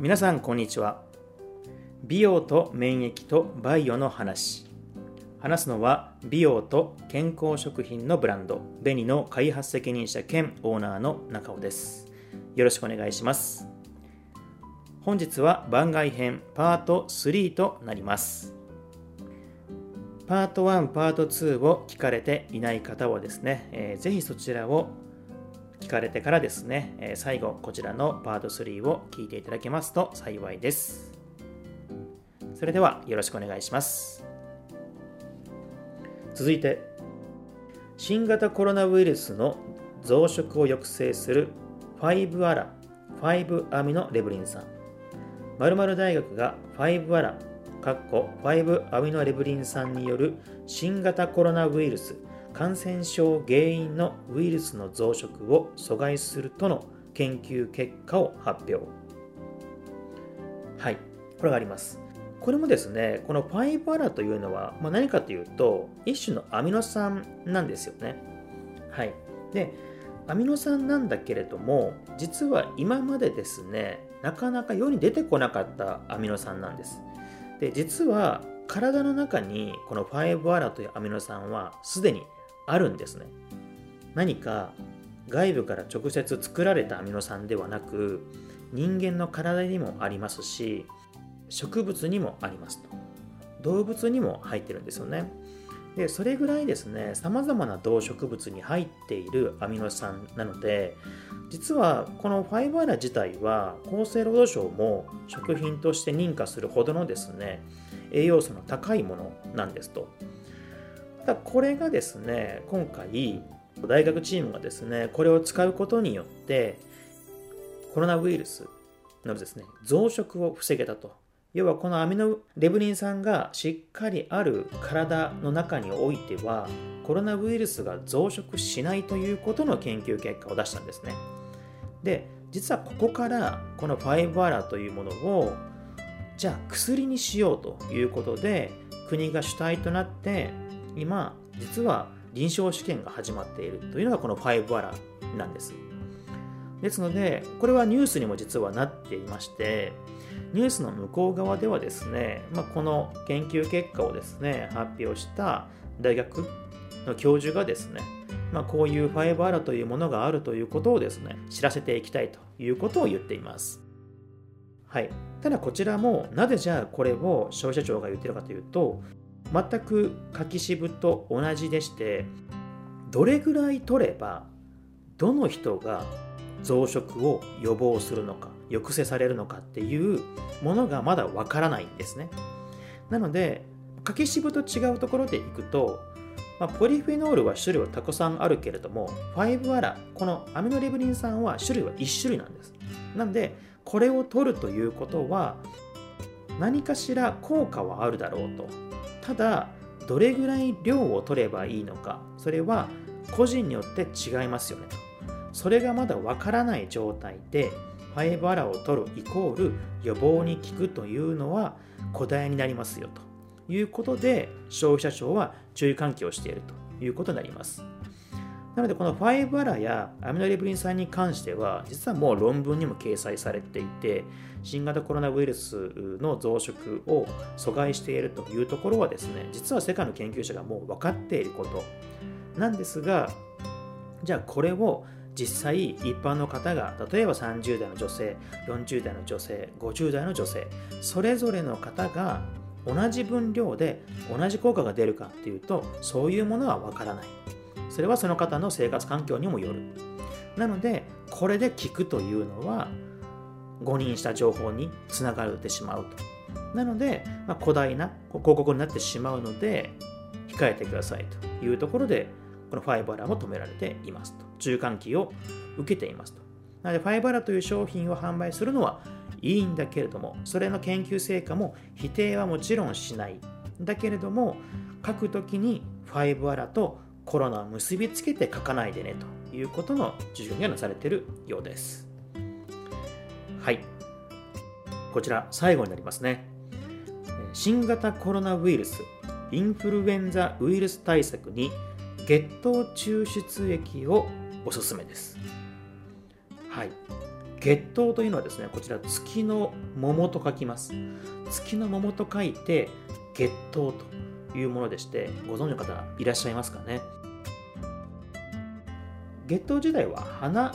皆さんこんにちは。美容と免疫とバイオの話。話すのは美容と健康食品のブランドベニの開発責任者兼オーナーの中尾です。よろしくお願いします。本日は番外編パート3となります。パート1、パート2を聞かれていない方はですね、えー、ぜひそちらを聞かれてからですね、え最後こちらのパート3を聞いていただけますと幸いです。それではよろしくお願いします。続いて、新型コロナウイルスの増殖を抑制する5アラ、5アミノレブリン酸。〇〇大学が5アラ、5アミノレブリン酸による新型コロナウイルス感染症原因のウイルスの増殖を阻害するとの研究結果を発表。はいこれがあります。これもですねこのパイバラというのは、まあ、何かというと一種のアミノ酸なんですよね。はい。でアミノ酸なんだけれども実は今までですねなかなか世に出てこなかったアミノ酸なんです。で実は体の中にこの5アラというアミノ酸はすでにあるんですね。何か外部から直接作られたアミノ酸ではなく人間の体にもありますし植物にもありますと。動物にも入ってるんですよね。でそれぐらいですねさまざまな動植物に入っているアミノ酸なので実はこのファイバーラ自体は厚生労働省も食品として認可するほどのですね栄養素の高いものなんですと。だこれがですね今回大学チームがですねこれを使うことによってコロナウイルスのですね増殖を防げたと。要はこのアミノレブリン酸がしっかりある体の中においてはコロナウイルスが増殖しないということの研究結果を出したんですね。で実はここからこのファイバーラというものをじゃあ薬にしようということで国が主体となって今実は臨床試験が始まっているというのがこの5アラなんです。ですのでこれはニュースにも実はなっていましてニュースの向こう側ではですね、まあ、この研究結果をですね発表した大学の教授がですね、まあ、こういう5アラというものがあるということをですね知らせていきたいということを言っています。はい、ただこちらもなぜじゃあこれを消費者庁が言ってるかというと全く柿渋と同じでしてどれぐらい取ればどの人が増殖を予防するのか抑制されるのかっていうものがまだわからないんですね。なので柿渋と違うところでいくと、まあ、ポリフェノールは種類はたくさんあるけれども5アラこのアミノレブリン酸は種類は1種類なんです。なんでこれを取るということは何かしら効果はあるだろうと。ただどれぐらい量を取ればいいのかそれは個人によって違いますよねと。それがまだわからない状態でファイバラを取るイコール予防に効くというのは答えになりますよということで消費者庁は注意喚起をしているということになります。なのでこの5アラやアミノレブリン酸に関しては実はもう論文にも掲載されていて新型コロナウイルスの増殖を阻害しているというところはですね実は世界の研究者がもう分かっていること。なんですがじゃあこれを実際一般の方が例えば30代の女性40代の女性50代の女性それぞれの方が同じ分量で同じ効果が出るかっていうとそういうものは分からない。それはその方の生活環境にもよる。なのでこれで聞くというのは誤認した情報につながれてしまうと。なので、まあ、古代な広告になってしまうので控えてくださいというところでこのファイバラも止められていますと。中間期を受けていますと。なのでファイバラという商品を販売するのはいいんだけれどもそれの研究成果も否定はもちろんしない。だけれども書くときにファイブアラとコロナを結びつけて書かないでねということの授業がなされているようです。はい。こちら最後になりますね。新型コロナウイルス、インフルエンザウイルス対策に血糖抽出液をおすすめです。はい。月桃というのはですね、こちら月の桃と書きます。月の桃と書いて月桃というものでして、ご存知の方いらっしゃいますかね？月桃時代は花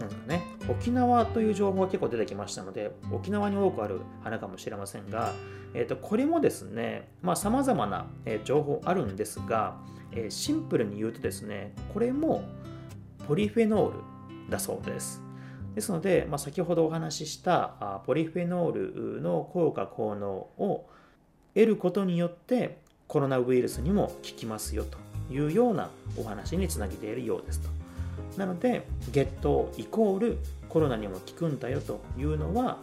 なんですかね、沖縄という情報が結構出てきましたので、沖縄に多くある花かもしれませんが、えー、とこれもですね、さまざ、まな、情報あるんですが、えー、シンプルに言うとですね、これもポリフェノールだそうです。ですので、まあ、先ほどお話ししたポリフェノールの効果効能を得ることによってコロナウイルスにも効きますよというようなお話につなげているようですと。なので、ゲットイコールコロナにも効くんだよというのは、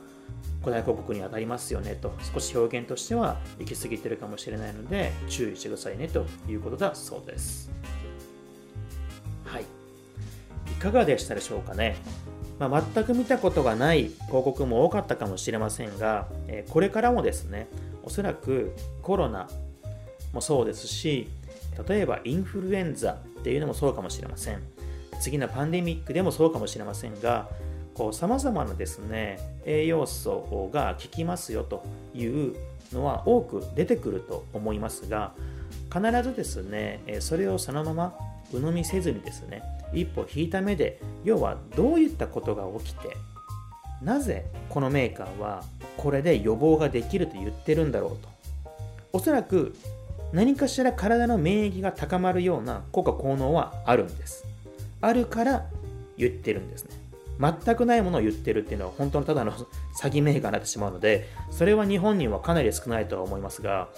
古代広告に当たりますよねと、少し表現としては行き過ぎてるかもしれないので、注意してくださいねということだそうです。はい。いかがでしたでしょうかね。まあ、全く見たことがない広告も多かったかもしれませんが、これからもですね、おそらくコロナもそうですし、例えばインフルエンザっていうのもそうかもしれません。次のパンデミックでもそうかもしれませんが、さまざまなですね、栄養素が効きますよというのは多く出てくると思いますが、必ずですね、それをそのまま鵜呑みせずにですね、一歩引いた目で、要はどういったことが起きて、なぜこのメーカーはこれで予防ができると言ってるんだろうと。おそらく何かしら体の免疫が高まるような効果効能はあるんです。あるから言ってるんですね。全くないものを言ってるっていうのは本当のただの詐欺メーカーになってしまうので、それは日本にはかなり少ないとは思いますが、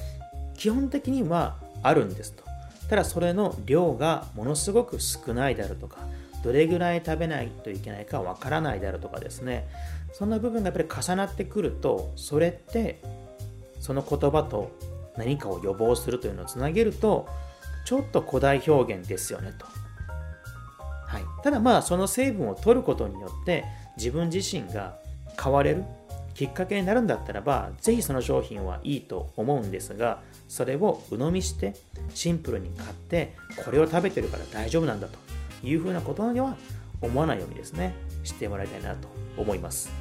基本的にはあるんですと。ただそれの量がものすごく少ないであるとか、どれぐらい食べないといけないかわからないであるとかですね、そんな部分がやっぱり重なってくると、それってその言葉と何かを予防するというのをつなげると、ちょっと古代表現ですよねと。ただまあその成分を取ることによって自分自身が変われるきっかけになるんだったらばぜひその商品はいいと思うんですがそれを鵜呑みしてシンプルに買ってこれを食べてるから大丈夫なんだというふうなことには思わないようにですねしてもらいたいなと思います。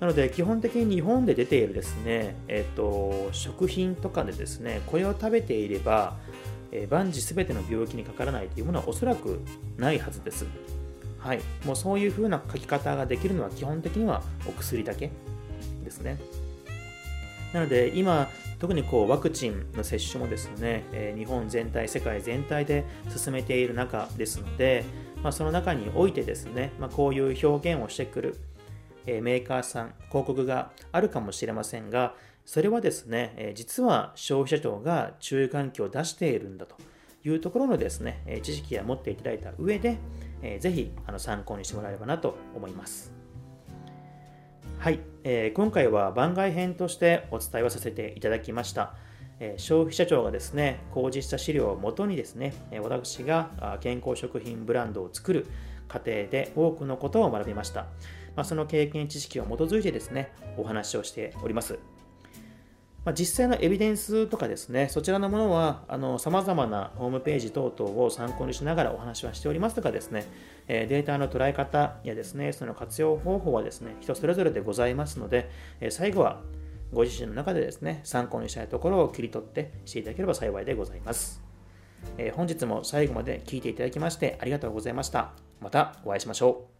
なので基本的に日本で出ているですねえっ、と食品とかでですねこれを食べていれば万事全ての病気にかからないというものはおそらくないはずです。はい、もうそういうふうな書き方ができるのは基本的にはお薬だけですね。なので今特にこうワクチンの接種もですね、え日本全体、世界全体で進めている中ですので、まあ、その中においてですね、まあ、こういう表現をしてくる、えメーカーさん、広告があるかもしれませんが、それはですね、実は消費者庁が注意喚起を出しているんだというところのですね、知識を持っていただいた上で、ぜひ参考にしてもらえればなと思います。はい、え、今回は番外編としてお伝えをさせていただきました。え、消費者庁がですね、公示した資料をもとにですね、私が健康食品ブランドを作る過程で多くのことを学びました。ま、その経験知識を基づいてですね、お話をしております。まあ、実際のエビデンスとかですね、そちらのものは、さまざまなホームページ等々を参考にしながらお話はしておりますとかですね、えデータの捉え方やですね、その活用方法はですね、人それぞれでございますので、え最後はご自身の中でですね、参考にしたいところを切り取ってしていただければ幸いでございます。え本日も最後まで聞いていただきましてありがとうございました。またお会いしましょう。